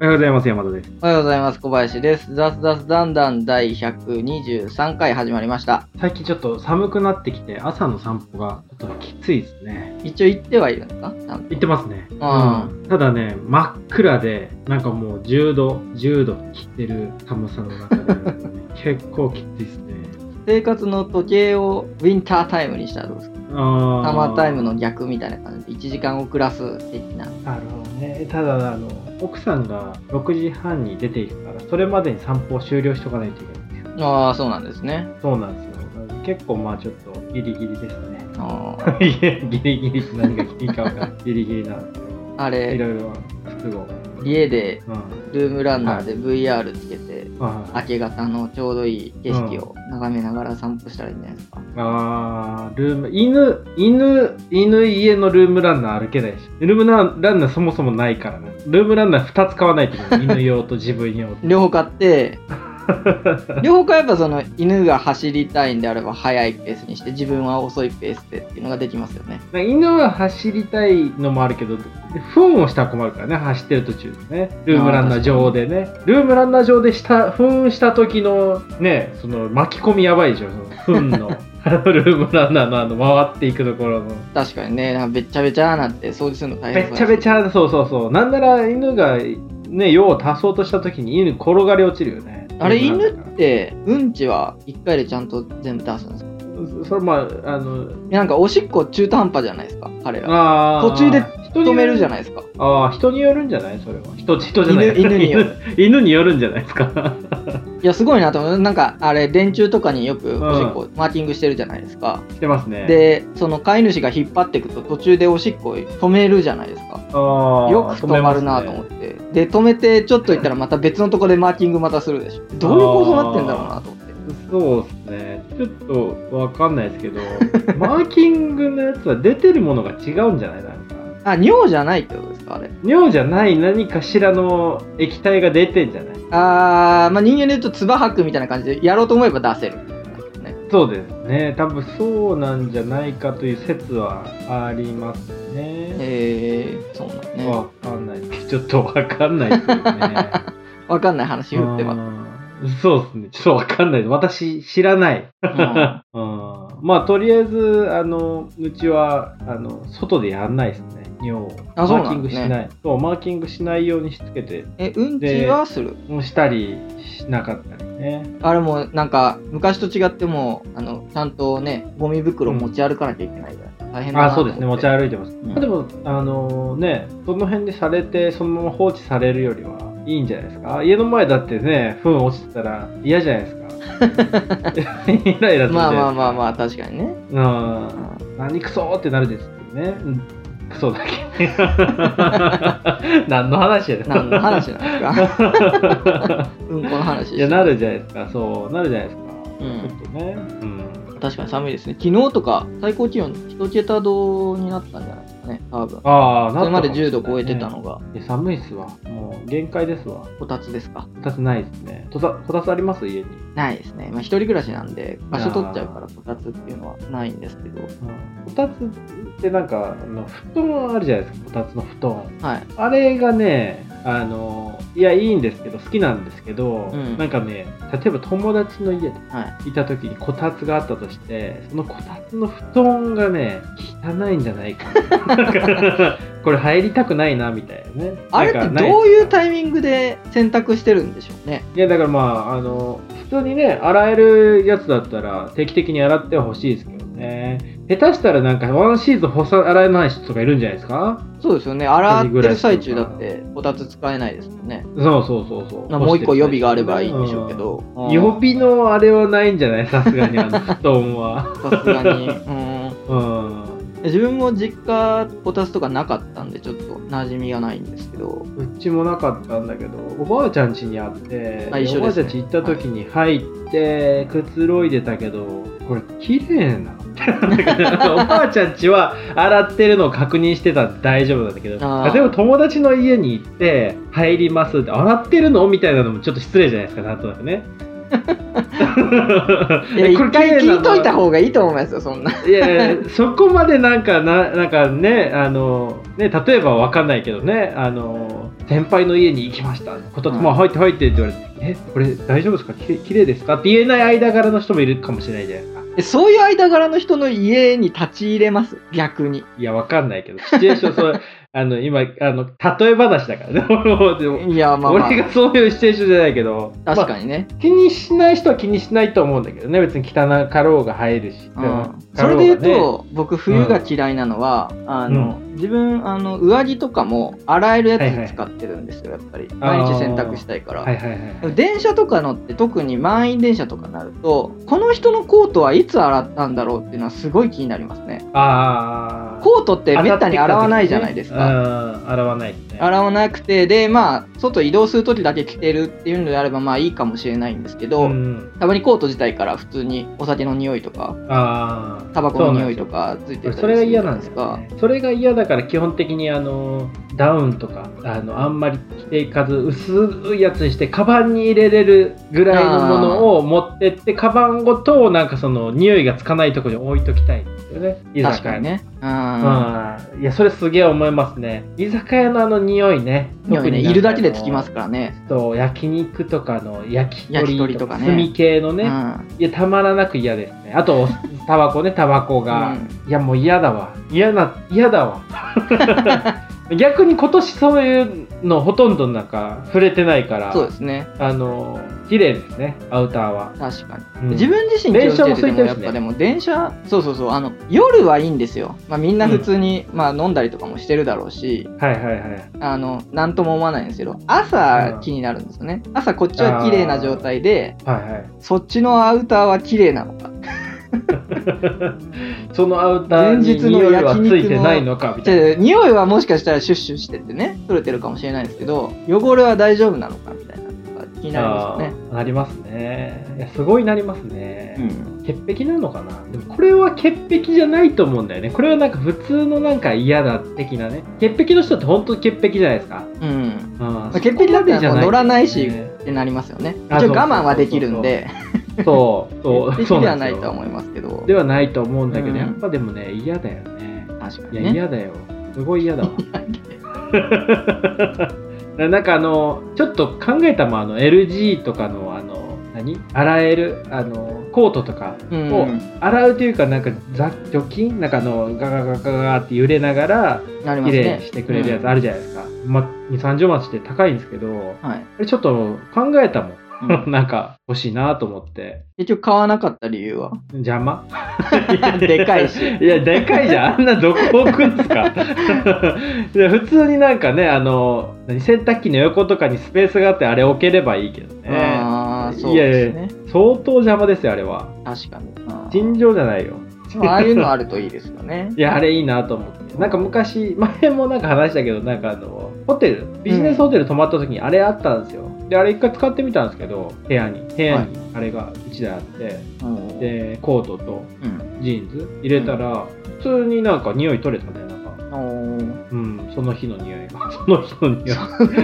おはようございます、山田です。おはようございます。小林です。雑雑だんだん第123回始まりました。最近ちょっと寒くなってきて、朝の散歩がちょっときついですね。一応行ってはいるんですか？行ってますね。うんただね、真っ暗で、なんかもう10度、10度切ってる寒さの中で、結構きついですね。生活の時計をウィンタータイムにしたらどうですか？サマータイムの逆みたいな感じで1時間遅らす的な。なるほどね。ただ、あの、奥さんが6時半に出ていくから、それまでに散歩を終了しとかないといけないんですよ。ああ、そうなんですね。そうなんですよ。結構まあちょっとギリギリですね。あー いやギリギリって何がいいか分からない。ギリギリなんですけど。いあれ、ろいろ不都合。家でうん。ルームランナーで VR つけて、はい明け方のちょうどいい景色を眺めながら散歩したらいいんじゃないですか。あールーム、犬、犬、犬家のルームランナー歩けないし。ルームランナーそもそもないからね。ルームランナー2つ買わないといけない。犬用と自分用と。両方買って、両方買えばその犬が走りたいんであれば速いペースにして自分は遅いペースでっていうのができますよね。犬は走りたいのもあるけど、糞をしたら困るからね、走ってる途中でね。ルームランナー上でね。ルームランナー上でした、糞した時のね、その巻き込みやばいでしょ、その糞の。あ のルームランナーのあの回っていくところの。確かにね、なんかべっちゃべちゃなって掃除するの大変べっちゃべちゃ、そうそうそう。なんなら犬がね、用を足そうとした時に犬転がり落ちるよね。あれ犬ってうんちは1回でちゃんと全部出すんですか？それまあ、あの、なんかおしっこ中途半端じゃないですか彼ら。あー。途中で止めるじゃいないですか。ああ、人によるんじゃない？それは。人、人じゃない。犬犬による 犬犬によるんじゃないですか？いやすごいなと思う。なんかあれ電柱とかによくおしっこマーキングしてるじゃないですか。してますね。、で、その飼い主が引っ張っていくと途中でおしっこ止めるじゃないですか。あよく止まるなと思って、で止めてちょっと行ったらまた別のとこでマーキングまたするでしょ どういう構造になってんだろうなと思ってそうですね。ちょっとわかんないですけど、マーキングのやつは出てるものが違うんじゃない？なんか。あ尿じゃないってことですかあれ？尿じゃない何かしらの液体が出てんじゃない？あー、まあ、人間で言うと唾吐くみたいな感じでやろうと思えば出せる、ね、そうですね。多分そうなんじゃないかという説はありますね。えー、そうなんねわかんない。ちょっとわかんないですよね。わかんない話言ってます、うんそうですね。ちょっとわかんない。私、知らない。まあ、とりあえず、あの、うちは、あの、外でやんないですね。尿を。マーキングしない。そう、マーキングしないようにしつけて、えうんちはする？もうしたりしなかったりね。あれもなんか昔と違ってもうあのちゃんとねゴミ袋持ち歩かなきゃいけないから、大変だなあ、そうですね。持ち歩いてます。んまあでも、あのね、その辺でされて、そのまま放置されるよりはいいんじゃないですか。家の前だってね、糞落ちてたら嫌じゃないですか。イライラする。まあまあまあまあ確かにね、うんうん何クソってなるですけどね。うんクソだけ？何の話やねん何の話なんですか？うんこの話いや、なるじゃないですか。そう、なるじゃないですか。うんちょっとね。うん。確かに寒いですね。昨日とか最高気温1桁度になったんじゃない？ですかね、多分。ああ、それまで10なったかもしれない度超えてたのが、いや寒いっすわ。もう限界ですわ。こたつですか？こたつないですね。こたこたつあります？家に。ないですね。まあ一人暮らしなんで、場所取っちゃうからこたつっていうのはないんですけど。こたつってなんか、あの布団あるじゃないですか、こたつの布団。はい。あれがね、あの、いや、いいんですけど、好きなんですけど、うんなんかね、例えば友達の家ではい。いた時にこたつがあったとして、そのこたつの布団がね、汚いんじゃないか これ入りたくないな、みたいなね。あれってどういうタイミングで選択してるんでしょうね。いや、だからまあ、あの、普通にね、洗えるやつだったら定期的に洗ってはほしいですけどね。下手したらなんかワンシーズン干さ洗えない人とかいるんじゃないですか？そうですよね。洗ってる最中だってこたつ使えないですもんね。そうそうそうそう。まあもう一個予備があればいいんでしょうけど。うん。予備のあれはないんじゃない？さすがに、あの、布団は。さすがに。うんうん。自分も実家こたつとかなかったんでちょっと馴染みがないんですけど。うちもなかったんだけど、おばあちゃん家にあって、あね。おばあちゃん家行った時に入って、くつろいでたけど、これ綺麗な。おばあちゃん家は洗ってるのを確認してたら大丈夫なんだけど、例えば友達の家に行って、入りますって、洗ってるの？みたいなのもちょっと失礼じゃないですか、なんとなくね。いや一回聞いといた方がいいと思いますよそんな。いやそこまでなんかななんかねあのね例えばわかんないけどねあの先輩の家に行きました。こと、うんまあ入って入ってって言われて、え、これ大丈夫ですか？ききれいですか？って言えない間柄の人もいるかもしれないじゃないですか。えそういう間柄の人の家に立ち入れます？逆に。いや、わかんないけど、シチュエーション、そう、あの、今、あの、例え話だからね。いや、まあまあ俺、がそういうシチュエーションじゃないけど、まあ確かにね。気にしない人は気にしないと思うんだけどね。別に汚かろうが入るし。うんかろそれで言うと、僕、冬が嫌いなのは、あの、自分、あの、上着とかも洗えるやはいはいつ使ってるんですよ、やっぱり。毎日洗濯したいから。はいはいはい。電車とか乗って特に満員電車とかになるとこの人のコートはいつ洗ったんだろうっていうのはすごい気になりますねああ。コートってめったに洗わないじゃないですか、うん、洗わないね。洗わなくてでまあ外移動する時だけ着てるっていうのであればまあいいかもしれないんですけど、うん、たまにコート自体から普通にお酒の匂いとか。タバコの匂いとかついてたりすそれがるじゃ嫌なんですかよ、ね。それが嫌だから基本的にあのダウンとかあのあんまり着ていかず薄いやつにしてカバンに入れれるぐらいのものを持ってってカバンごとなんかその匂いがつかないところに置いときたいんですよね。居酒屋確かにね。うんうん。いやそれすげえ思いますね。居酒屋のあの匂いね。匂いるだけでつきますからね。そう焼肉とかの焼き鳥とかね。か炭系のね、うん。いやたまらなく嫌ですね。あとタバコねタバコが、いやもう嫌だわ。嫌な嫌だわ 逆に今年そういうのほとんどなんか触れてないからそうですね。あの綺麗ですねアウターは、確かに。うん。自分自身電車も空いてるしね。やっぱでも電車そうそうそうあの夜はいいんですよ、まあ、みんな普通に、まあ、飲んだりとかもしてるだろうしはいはいはい。あのなんとも思わないんですけど朝うん。気になるんですよね。朝こっちは綺麗な状態ではいはい。そっちのアウターは綺麗なの。かそのアウターに前日の匂いはついてないのかみたいなで匂いはもしかしたらシュッシュしててね取れてるかもしれないんですけど汚れは大丈夫なのかみたいなのが気になりますよね。なりますね。いやすごいなりますね、うん。潔癖なのかな？でもこれは潔癖じゃないと思うんだよね。これはなんか普通のなんか嫌だ的なね。潔癖の人って本当に潔癖じゃないですか？うん。うんまあ潔癖だったらもう乗らないしねってなりますよね。あ一応我慢はできるんで。そうそう潔そう癖ではなんいとはなですよ思いますけど。ではないと思うんだけど、うん。やっぱでもね嫌だよね。いや確かにね。嫌だよ。すごい嫌だわ。なんかあのちょっと考えたもんあの LG とかのあの何？洗えるあのコートとかうん。を洗うというかなんか雑除菌なんかあのガガガガガって揺れながら綺麗にしてくれるやつあるじゃないですか、まあ、2 3 0万して高いんですけどうんはいちょっと考えたもんうん。なんか欲しいなと思って。結局買わなかった理由は？邪魔？でかいし。いやでかいじゃん。あんなどこ置くんですか？いや普通になんかねあの何洗濯機の横とかにスペースがあってあれ置ければいいけどね。ああそうですね。相当邪魔ですよあれは。確かに。うん尋常じゃないよ。ああいうのあるといいですよね。いやあれいいなと思って。なんか昔前もなんか話したけどなんかあのホテル。ビジネスホテル泊まった時にあれあったんですよであれ一回使ってみたんですけど部屋に。部屋にあれが1台あって、うんでコートとうん。ジーンズ入れたら、普通になんか匂い取れたねなんかうんその日の匂いが。その日の匂い。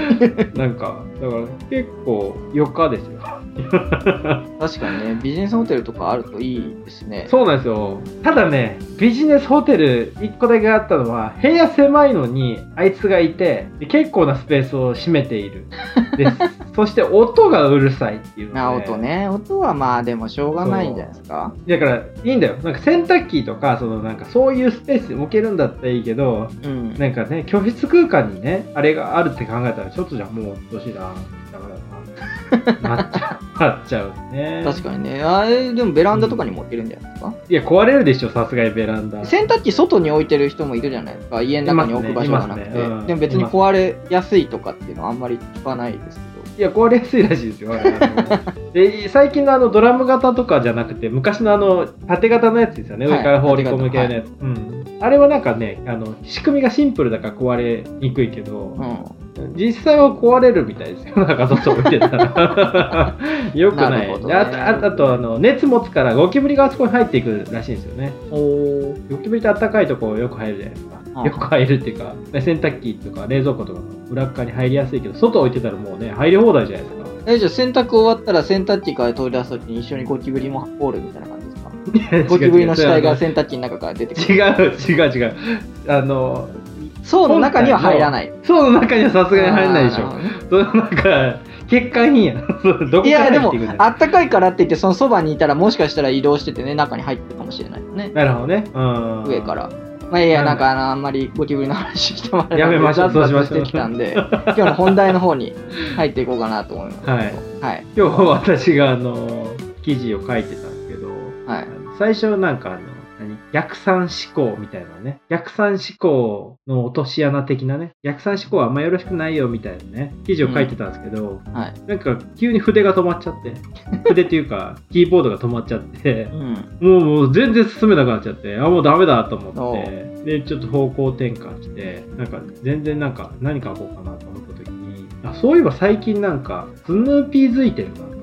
なんかだから結構余暇ですよ確かにねビジネスホテルとかあるといいですね。そうなんですよ。ただねビジネスホテル1個だけあったのは部屋狭いのにあいつがいてで結構なスペースを占めている。でそして音がうるさいっていうので。な音ね。音はまあでもしょうがないんじゃないですか。だからいいんだよ。なんか洗濯機とかそのなんかそういうスペースに置けるんだったらいいけどうん。なんかね居室空間にねあれがあるって考えたらちょっとじゃもううっとうしいなだからななっちゃう。なっちゃうね。確かにね。あれでもベランダとかにも置けるんじゃないですか？いや壊れるでしょさすがにベランダ。洗濯機外に置いてる人もいるじゃないですか。家の中に置く場所がなくて、ね。ね。うん。でも別に壊れやすいとかっていうのはあんまり聞かないですいや壊れやすいらしいですよ。で最近のあのドラム型とかじゃなくて昔のあの縦型のやつですよね。はい。上から放り込む系のやつ、うん、あれはなんかねあの仕組みがシンプルだから壊れにくいけど、けど、実際は壊れるみたいですよ。なんか外置いてたら。よくなないね。であとあとあの熱持つからゴキブリがあそこに入っていくらしいんですよね。ゴキブリってあったかいとこよく入るじゃないですか。あよく入るっていうか洗濯機とか冷蔵庫とかの裏側に入りやすいけど外置いてたらもうね入り放題じゃないですかえじゃあ洗濯終わったら洗濯機から取り出すときに一緒にゴキブリもおるみたいな感じですか？ゴキブリの死体が洗濯機の中から出てくる違う違う違うあの層の中には入らない。層の中にはさすがに入らないでしょそのなんか、欠陥品やどこいや、でもあったかいからって言って、そのそばにいたら、もしかしたら移動しててね、中に入ってるかもしれないよね。なるほどね。うん。上から。まあいいや、うんなんかあの、あんまりゴキブリの話してもらやめましょうそうしましょうしてきたんで、今日の本題の方に入っていこうかなと思います。はい。はい。今日私があの、記事を書いてたんですけど、はい。最初なんかあの、何逆算思考みたいなね。逆算思考の落とし穴的なね。逆算思考はあんまよろしくないよみたいなね。記事を書いてたんですけど、はい。なんか急に筆が止まっちゃって。筆っていうか、キーボードが止まっちゃってう、ん。もうもう全然進めなくなっちゃって、あ、もうダメだと思おって、で、ちょっと方向転換して、なんか全然なんか何書こうかなと思った時に、あ、そういえば最近なんか、スヌーピーづいてるな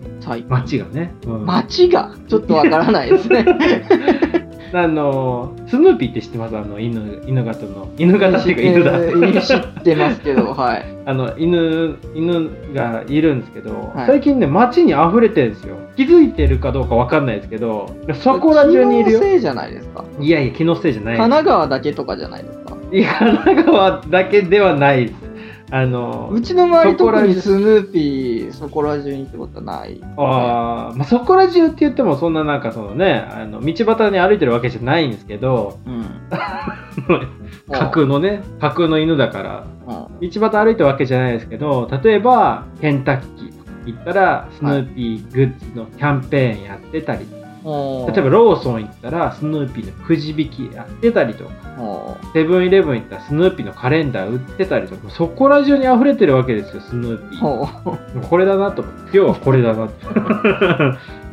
街がね。うん街が？ちょっとわからないですね。あの、スヌーピーって知ってます？あの、犬、犬型の。犬型っていうか犬だ。えー知ってますけど、はい。あの、犬、犬がいるんですけど、はい最近ね、街に溢れてるんですよ。気づいてるかどうかわかんないですけど、そこら中にいるよ気。のせいじゃないですか？いやいや、気のせいじゃない。神奈川だけとかじゃないですか？いや神奈川だけではないです。あの、うちの周り特にスヌーピーそこら中にってことはない。あーまあ、そこら中って言ってもそんななんかそのね、あの道端に歩いてるわけじゃないんですけど、うん。架空のね、架空の犬だから、うん。道端歩いてるわけじゃないですけど、例えば、ケンタッキー行ったら、スヌーピーグッズのキャンペーンやってたり、お例えばローソン行ったら、スヌーピーのくじ引きやってたりとか、おセブンイレブン行ったら、スヌーピーのカレンダー売ってたりとか、そこら中に溢れてるわけですよ、スヌーピー。これだなと思って、今日はこれだなって。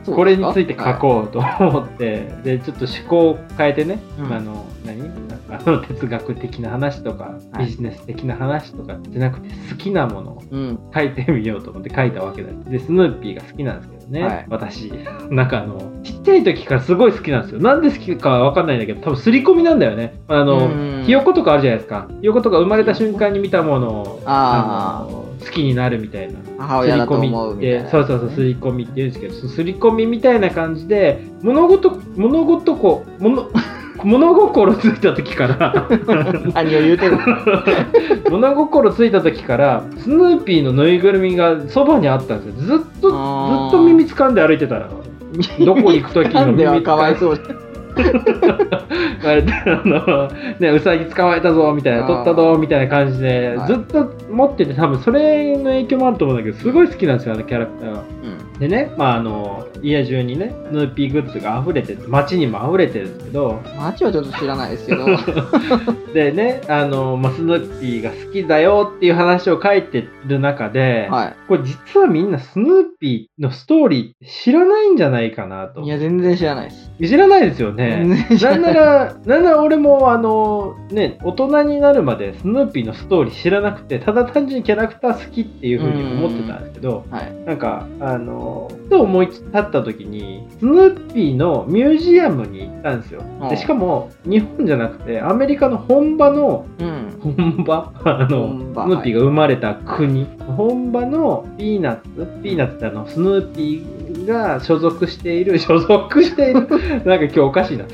これについて書こうと思って、で、ちょっと思考を変えてね、うん。あの、何？あの哲学的な話とか、はいビジネス的な話とかじゃなくて、好きなものをう。うん。書いてみようと思って書いたわけだ。で、スヌーピーが好きなんですけどね、はい私。なんかあの、ちっちゃい時からすごい好きなんですよ。なんで好きかはわかんないんだけど、多分刷り込みなんだよね。あのうん、ひよことかあるじゃないですか。ひよことか生まれた瞬間に見たものを、あ好きになるみたいな。母親だと思うみたいな。そうそうそう、刷り込みって言うんですけど、刷り込みみたいな感じで、物事、物事こ、物、物心ついた時から、何を言うてるの？物心ついた時から、スヌーピーのぬいぐるみがそばにあったんですよ。ずっと、ずっと耳掴んで歩いてた。ら、どこ行く時なの耳掴んで、わいそうあ れあの、ね、うさぎ捕まえたぞ、みたいな、取ったぞ、みたいな感じでは、い。ずっと持ってて、多分それの影響もあると思うんだけど、すごい好きなんですよ、あのキャラクター。が。うんでね、まああの、家中にね、スヌーピーグッズが溢れてて、街にも溢れてるんですけど、街はちょっと知らないですけど。でね、あの、まあ、スヌーピーが好きだよっていう話を書いてる中で、はこれ実はみんなスヌーピーのストーリー知らないんじゃないかなとい。い。や、全然知らないです。知らないですよね。なん。なら、なんなら俺もあの、ね、大人になるまでスヌーピーのストーリー知らなくて、ただ単純にキャラクター好きっていうふうに思ってたんですけど、はい。なんか、あの、ふと思い立った時に、スヌーピーのミュージアムに行ったんですよ。うんでしかも、日本じゃなくて、アメリカの本場の、うん。本場？あの、スヌーピーが生まれた国、本場のピーナッツ、ピーナッツってあの、スヌーピーが所属している、所属している、なんか今日おかしいな。ピ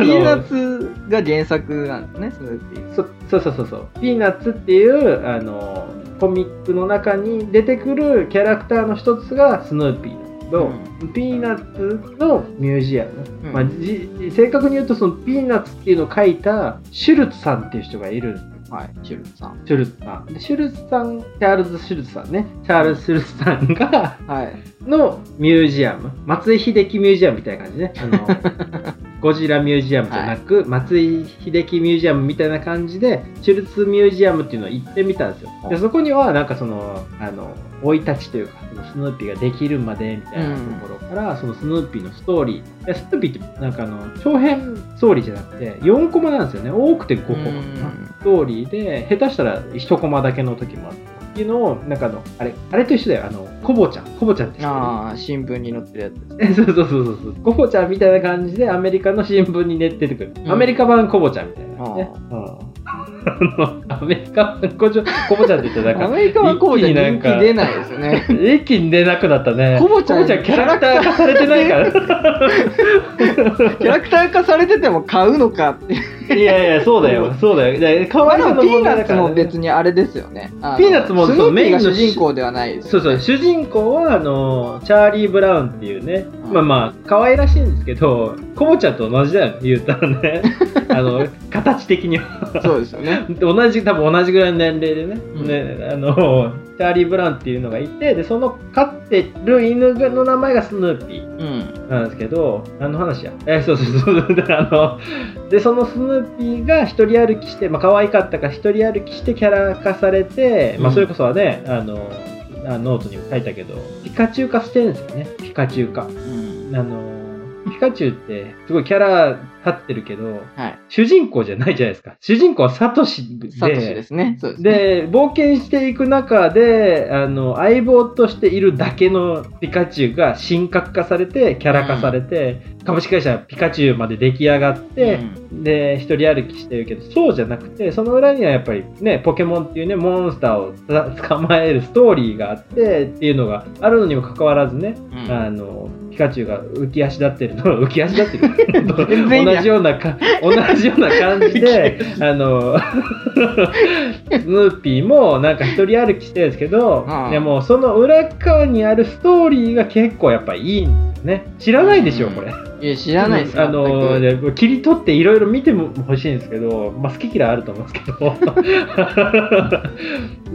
ーナッツが原作なんですね、スヌーピー。そそうそうそうそう。ピーナッツっていう、あの、コミックの中に出てくるキャラクターの一つがスヌーピーなんですけど、ピーナッツのミュージアム。うんまあ、じ正確に言うと、そのピーナッツっていうのを書いたシュルツさんっていう人がいる。はい、シュルツさん。シュルツさん。でシュルツさん、チャールズ・シュルツさんね。チャールズ・シュルツさんが、はい。のミュージアム。松井秀喜ミュージアムみたいな感じね。あの、ゴジラミュージアムじゃなく、松井秀喜ミュージアムみたいな感じで、シュルツミュージアムっていうのを行ってみたんですよ。で、そこには、なんかその、あの、生い立ちというか、そのスヌーピーができるまでみたいなところから、そのスヌーピーのストーリー。でスヌーピーって、なんかあの、長編ストーリーじゃなくて、4コマなんですよね。多くて5コマかな。ストーリーで、下手したら1コマだけの時もあって。いうのを、なんかあの、あれ、あれと一緒だよ。あの、コボちゃん。コボちゃんって知ってる？ああ、新聞に載ってるやつ そうそうそうそう。コボちゃんみたいな感じでアメリカの新聞に出てくる。うんアメリカ版コボちゃんみたいなね。アメリカ版コボちゃんコボちゃんって言ったらなんか、アメリカはコボちゃん人一気になんか気出ないですね。一気に出なくなったね。コボちゃんキャラクター化されてないから。キャラクター化されてても買うのかって。いやいや、そうだよ、そうだよ。で可まあ愛さのでもピーナッツ。も別にあれですよね。ピーナッツもそうメインの主人公ではないね、そうそう、主人公は、あの、チャーリー・ブラウンっていうね、うんまあまあ、可愛らしいんですけど、コボちゃんと同じだよね、言ったらね。あの、形的には。そうですよね。同じ、多分同じぐらいの年齢でね。うんね、あの、チャーリー・ブラウンっていうのがいて、で、その飼ってる犬の名前がスヌーピー。うん。なんですけど、何の話や？え、そうそうそう。で、あの、で、そのスヌーピーが一人歩きして、まあ、可愛かったから一人歩きしてキャラ化されて、まあ、うんそれこそはね、あの、あノートにも書いたけど、ピカチュウ化してるんですよね。ピカチュウ化。うん。あの、ピカチュウって、すごいキャラ立ってるけど、はい。主人公じゃないじゃないですか。主人公はサトシで、サトシですね。そうですね。で、冒険していく中で、あの、相棒としているだけのピカチュウが神格化されて、キャラ化されて、株式会社ピカチュウまで出来上がって、で、一人歩きしてるけど、そうじゃなくて、その裏にはやっぱりね、ポケモンっていうね、モンスターをた捕まえるストーリーがあって、っていうのがあるのにもかかわらずね、うんあの、ピカチュウが浮き足立ってるの、浮き足立ってる。同じようなか、同じような感じで、あの、スヌーピーもなんか一人歩きしてるんですけど、うんでもその裏側にあるストーリーが結構やっぱいいんですよね。知らないでしょ、うん。これ。いや、知らないですあの切り取っていろいろ見ても欲しいんですけど、まあ、好き嫌いあると思うんですけど。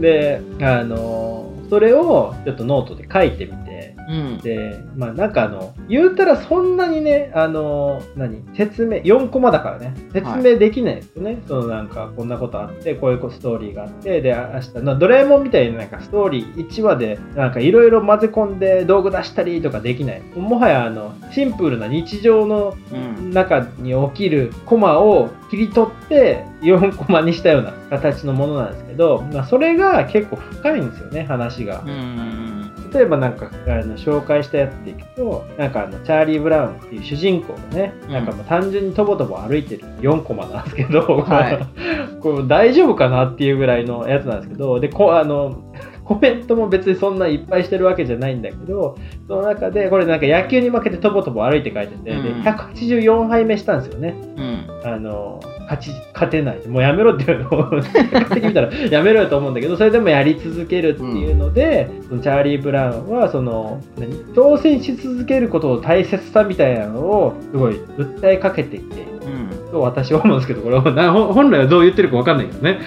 であのそれをちょっとノートで書いてみてうん。でまあなんかあの言うたらそんなにねあの何説明4コマだからね説明できないですよね、そのなんかこんなことあってこういうストーリーがあってで明日のドラえもんみたいになんかストーリー1話でなんかいろいろ混ぜ込んで道具出したりとかできないもはやあのシンプルな日常のうん。中に起きるコマを切り取って4コマにしたような形のものなんですけど、まあ、それが結構深いんですよね話がうん。うん。例えばなんかあの紹介したやつでいくとなんかあのチャーリー・ブラウンっていう主人公がね、うんなんかもう単純にとぼとぼ歩いてる4コマなんですけど、は これ大丈夫かなっていうぐらいのやつなんですけどでこあのコメントも別にそんないっぱいしてるわけじゃないんだけどその中でこれなんか野球に負けてとぼとぼ歩いて書いてて、でうん184敗目したんですよね。うん。あの勝ち勝てないもうやめろっていうのを的見たらやめろよと思うんだけどそれでもやり続けるっていうので、そのチャーリー・ブラウンはその何？挑戦し続けることを大切さみたいなのをすごい訴えかけていてうん。と私は思うんですけどこれ本来はどう言ってるか分かんないけどね。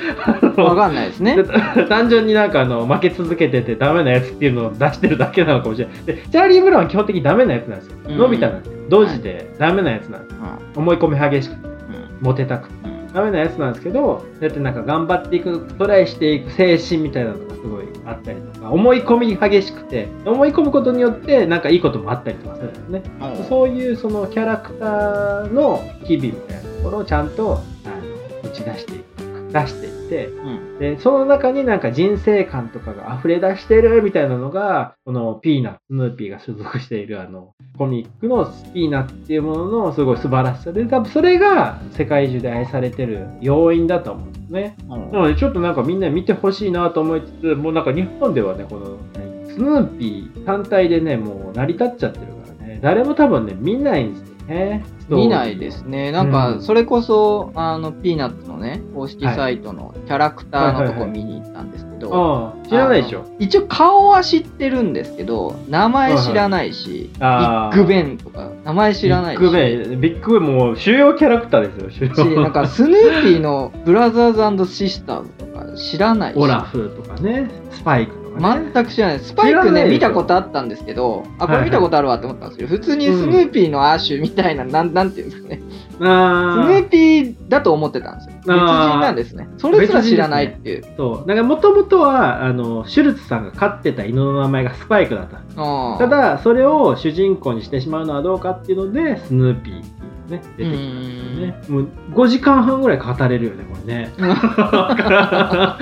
わかんないですね。で 単純になんかあの負け続けててダメなやつっていうのを出してるだけなのかもしれない。でチャーリー・ブラウンは基本的にダメなやつなんですよ。うんのび太なんですよ。同時でダメなやつなんです。思い込み激しくてうん。モテたくて。うん。ダメなやつなんですけど、そうやってなんか頑張っていく、トライしていく精神みたいなのがすごいあったりとか、思い込み激しくて、思い込むことによってなんかいいこともあったりとかするんですね。うんそういうそのキャラクターの機微みたいなところをちゃんと打ち出していく、出していって、うん。で、その中になんか人生観とかが溢れ出してるみたいなのが、このピーナスヌーピーが所属しているあの、コミックのピーナっていうもののすごい素晴らしさで、多分それが世界中で愛されてる要因だと思うんですね。なのでちょっとなんかみんな見てほしいなと思いつつ、もうなんか日本ではね、この、スヌーピー単体でね、もう成り立っちゃってるからね、誰も多分ね、見ないんですよね。見ないですね。なんか、うん。それこそ、あの、ピーナッツのね、公式サイトのキャラクターのとこ見に行ったんですけど、知らないでしょ。一応顔は知ってるんですけど、名前知らないし、ビあ。ーッグベンとか、名前知らないし、ピッグペン、ピッグペンもう主要キャラクターですよ、主し要。なんかスヌーピーのブラザーズシスターズとか知らないし、オラフとかね、スパイクね。全く知らない。スパイクね、見たことあったんですけど、あ、これ見たことあるわって思ったんですけど、普通にスヌーピーのアッシュみたいな、なん、なんていうんですかね。スヌあーピーだと思ってたんですよ。別人なんですね。それすら知らないっていう。あ、そう。だからもともとは、あの、シュルツさんが飼ってた犬の名前がスパイクだった。た、だ、それを主人公にしてしまうのはどうかっていうので、スヌーピーね、出てきたんですよね。もう5時間半ぐらい語れるよね、これね。わ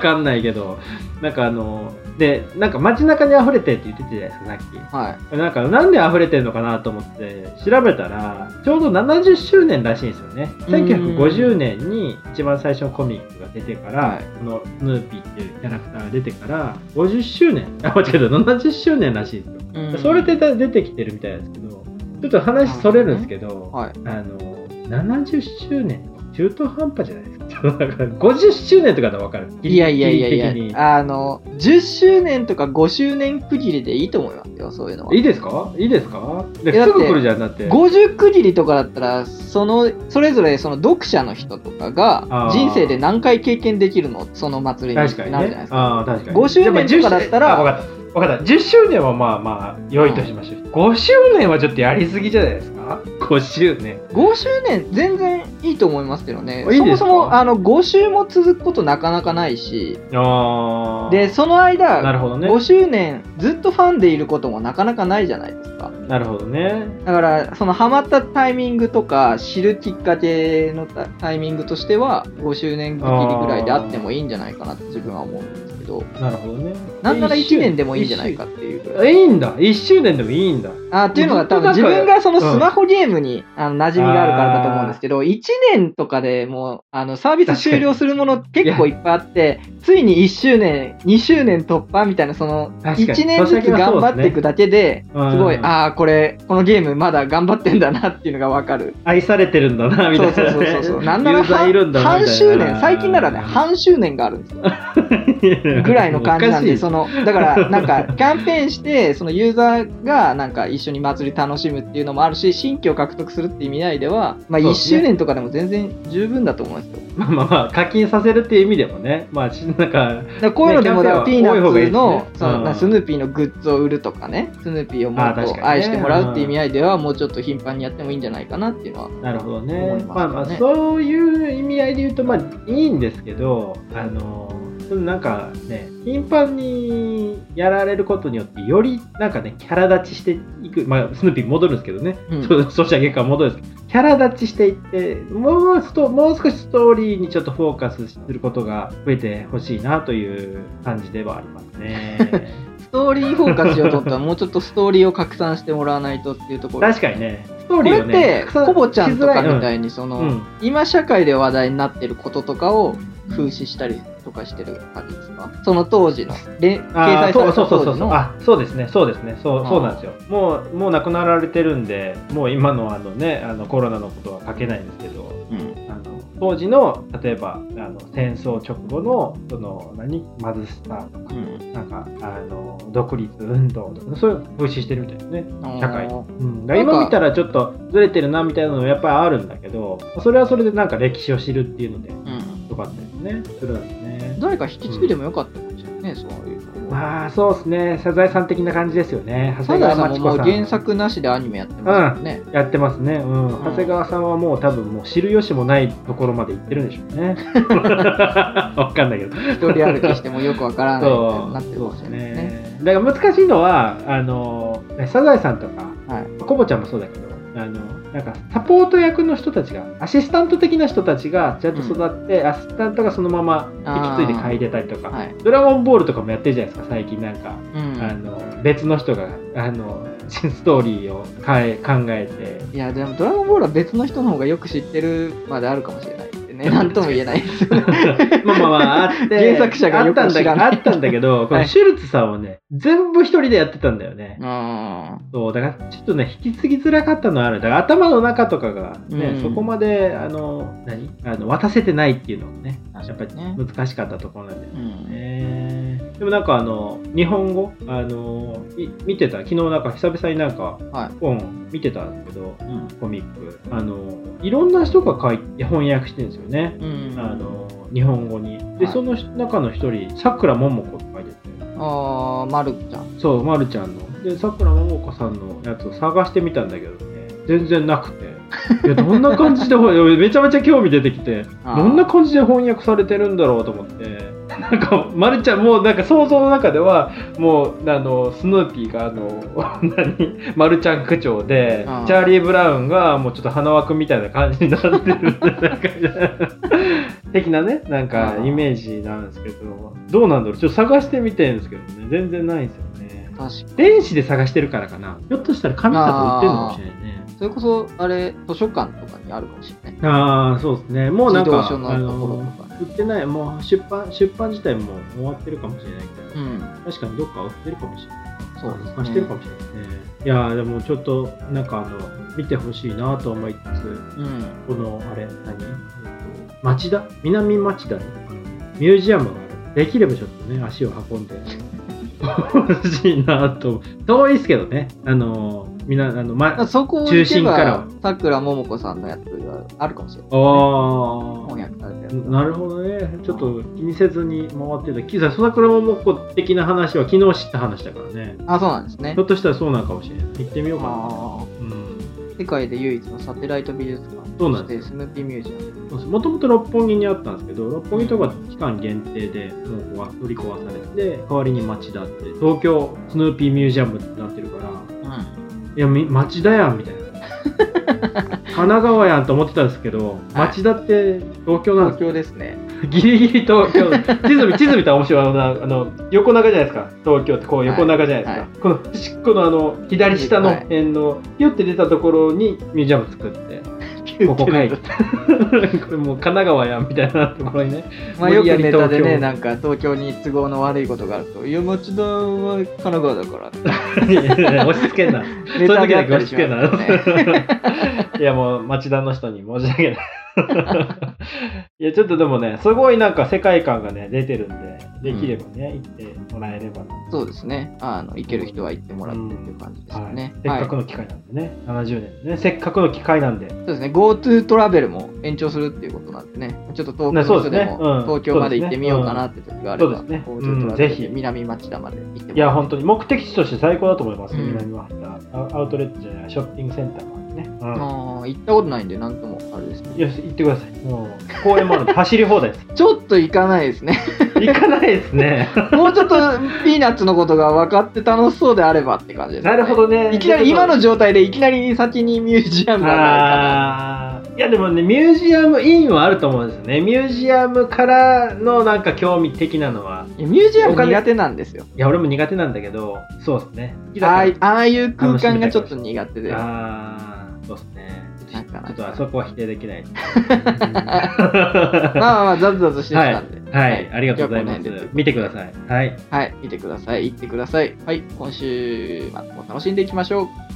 かんないけど。なんかあの、で、なんか街中に溢れてって言ってたじゃないですか、さっき。はい。なんかなんで溢れてるのかなと思って調べたらちょうど70周年らしいんですよねうん1950年に一番最初のコミックが出てから、はいこのスヌーピーっていうキャラクターが出てから50周年あ間違えた70周年らしいんですよ、うんそれで出てきてるみたいですけどちょっと話それるんですけど、はい。あの70周年中途半端じゃないですか。だから50周年とかだわかる。いやいやいやいや、あの、10周年とか5周年区切りでいいと思いますよ、そういうのは。いいですか？いいですか？すぐ来るじゃん、だって。50区切りとかだったら、その、それぞれその読者の人とかが人生で何回経験できるの？その祭りに確かにねなるじゃないで。すか。ああ、確かに。5周年とかだったらでも10あわかった。わかった。10周年はまあまあ、良いとしましょう。5周年はちょっとやりすぎじゃないですか ?5 周年。5周年全然いいと思いますけどね。そもそもあの5週も続くことなかなかないし、ああ。で、そのな間、るほどね。5周年ずっとファンでいることもなかなかないじゃないですか。なるほどね。だから、そのハマったタイミングとか、知るきっかけのタタイミングとしては、5周年区切りぐらいであってもいいんじゃないかなって自分は思うんですけど、なるほどね。なんなら1年でもいいんじゃないかっていうぐらい。いいんだ。1周年でもいいんだ。あっていうのが多分自分がそのスマホゲームに、あの馴染みがあるからだと思うんですけど、1年とかでもうあのサービス終了するもの結構いっぱいあって、ついに1周年、2周年突破みたいな、その確かに1年ずつ頑張っていくだけで、うんすごい、ああ、これ、このゲームまだ頑張ってんだなっていうのがわかる。愛されてるんだな、みたいな、そうそうそうそう。なんなら。半周年、最近ならね、半周年があるんですよ。ぐらいの感じなんで、その、だから、なんか、キャンペーンして、そのユーザーが、なんか、一緒に祭り楽しむっていうのもあるし、新規を獲得するっていう意味合いでは、まあ、1そうですね周年とかでも全然十分だと思うんですよ。まあまあまあ、課金させるっていう意味でもね、まあ、しなんか、こういうのでも、ねピーナッツの、そのスヌーピーのグッズを売るとかね、スヌーピーをもっと愛してもらうっていう意味合いでは、もうちょっと頻繁にやってもいいんじゃないかなっていうのは。なるほどね。まあまあ、そういう意味合いで言うと、まあ、いいんですけど、あの、そのなんかね、頻繁にやられることによって、よりなんかね、キャラ立ちしていく、まあ、スヌーピー戻るんですけどね、うんそうソシャゲから戻るんですけど、キャラ立ちしていって、もうもう少しストーリーにちょっとフォーカスすることが増えてほしいなという感じではありますね。ストーリーフォーカスしようと思ったら、もうちょっとストーリーを拡散してもらわないとっていうところ。確かにね、ストーこれっリーをね、て、拡散コボちゃんとかみたいに、その、うん今社会で話題になってることとかを風刺したりとかしてる感じですか？その当時の、れ掲載されたそうそうそう当時の。あそうですね。そうですね。そうそうなんですよ。もうもう亡くなられてるんでもう今のあのねあのコロナのことは書けないんですけどうん。あの当時の例えばあの戦争直後のその何？貧しさとか、うん。なんかあの独立運動とかそういうの風刺してるみたいですね。社会うん、今見たらちょっとずれてるなみたいなのもやっぱりあるんだけどそれはそれでなんか歴史を知るっていうのでうん。よかったですね。するんですね誰か引き継いでもよかったかもしれないね、そういう。まあそうですね。サザエさん的な感じですよね。長サ谷ザエさん。ももう原作なしでアニメやってますもんね。やってますね、うん、長谷川さんはもう多分もう知る由もないところまで行ってるんでしょうね。わかんないけど。一人歩きしてもよくわからないみたなってるかもしそうですれないですね。ねだから難しいのはあのねサザエさんとかはい。コボちゃんもそうだけどあのなんかサポート役の人たちがアシスタント的な人たちがちゃんと育って、アシスタントがそのまま引き継いで嗅いでたりとか、はい。ドラゴンボールとかもやってるじゃないですか最近なんか、うん。あの別の人があのストーリーを変え考えて。いや、でもドラゴンボールは別の人の方がよく知ってるまであるかもしれないね。なんとも言えないです。まあまあまああって原作者がよくあったんだ知らないあったんだけど、こはいのシュルツさんはね全部一人でやってたんだよね、あそうだからちょっとね引き継ぎづらかったのはあるだから頭の中とかがね、うんそこまであの何？あの渡せてないっていうのがねあ。やっぱりね。難しかったところなんだようん。ねでもなんかあの日本語？あのい見てた？昨日なんか久々になんかはい。本見てたんですけどうん。コミック。あのいろんな人が書いて翻訳してるんですよね。うん。あの日本語に。で、はい。その中の一人さくらももこって書いてて。あー、まるちゃん。そうまるちゃんの。でさくらももこさんのやつを探してみたんだけどね。全然なくて。いやどんな感じでほめちゃめちゃ興味出てきて。どんな感じで翻訳されてるんだろうと思ってなんか、まるちゃん、もうなんか想像の中では、もう、あの、スヌーピーが、あの、何、まるちゃん区長でチャーリー・ブラウンが、もうちょっと花輪君みたいな感じになってる。なんか的なね、なんかイメージなんですけど、どうなんだろう？ちょっと探してみてるんですけどね、全然ないんですよね。確かに。電子で探してるからかな。ひょっとしたら紙だと売ってるのかもしれないね。それこそ、あれ、図書館とかにあるかもしれない。ああ、そうですね。もうなんか、自動書のあところのとか売ってない、もう出版、出版自体も終わってるかもしれないけど、うん。確かにどっか売ってるかもしれない。そうですね走ってるかもしれないですね。いやーでもちょっとなんかあの見てほしいなと思いつつ、うん。このあれ何、えっと、町田？南町田にミュージアムがある。できればちょっとね足を運んでほしいなと。遠いですけどね。あのみんなあのまそこを中心からはさくらももこさんのやつがあるかもしれない。あー翻訳されたやつ。なるほどね。ちょっと気にせずに回ってた。キザ、そ桜ももこ的な話は昨日知った話だからね。あ、そうなんですねひょ。っとしたらそうなのかもしれない。行ってみようかな。あうん。ー世界で唯一のサテライト美術館そうなんでとしてスヌーピーミュージアム。もともと六本木にあったんですけど、六本木とか期間限定でもう取り壊されて、代わりに町田って、東京スヌーピーミュージアムってなってるから、うん。いや、み町田やんみたいな。神奈川やんと思ってたんですけど、町田って東京なん東です京ですね。ギリギリ東京。地図見、地図見たら面白いな。あの、横長じゃないですか。東京ってこう横長じゃないですか。はいこの端っこのあの、左下の辺の、ピュって出たところにミュージアム作って、ここかい。これもう神奈川やんみたいなところにね。まあよくネタでね、京なんか東京に都合の悪いことがあると、いや、町田は神奈川だから。押し付けんな。そういう時だけ押し付けんな。ね。いやもう町田の人に申し訳ない。いやちょっとでもね、すごいなんか世界観がね、出てるんで、できればね、行ってもらえればな。そうですね。あの、行ける人は行ってもらってっていう感じですかね。はい、せっかくの機会なんでね、70年でね、せっかくの機会なんで、そうですね。GoTo トラベルも延長するっていうことなんでね。ちょっと遠くの人でもねうん東京まで行ってみようかなって時があれば、そうですねうんぜひで南町田まで行ってもらって。いや、本当に目的地として最高だと思います、うん南マスター。アアウトレットじゃない、ショッピングセンターね。うんあー行ったことないんで、なんともあれですけど。いや、行ってください。もう、公園もあるんで、走り放題です。ちょっと行かないですね。行かないですね。もうちょっとピーナッツのことが分かって楽しそうであればって感じです、ね。なるほどね。いきなり今の状態でいきなり先にミュージアムはないあーいやでもね、ミュージアムインはあると思うんですよね。ミュージアムからのなんか興味的なのは。いやミュージアム苦手なんですよ。いや、俺も苦手なんだけど、そうですね。ああああいう空間がちょっと苦手で。あーそうですね。なかなかちょっとあそこは否定できない。まあまあまあ、ザズザズしてきはいたんで。、はい、ありがとうございます。見てください。はい。はい、見てください。行ってください。はい、今週末も楽しんでいきましょう。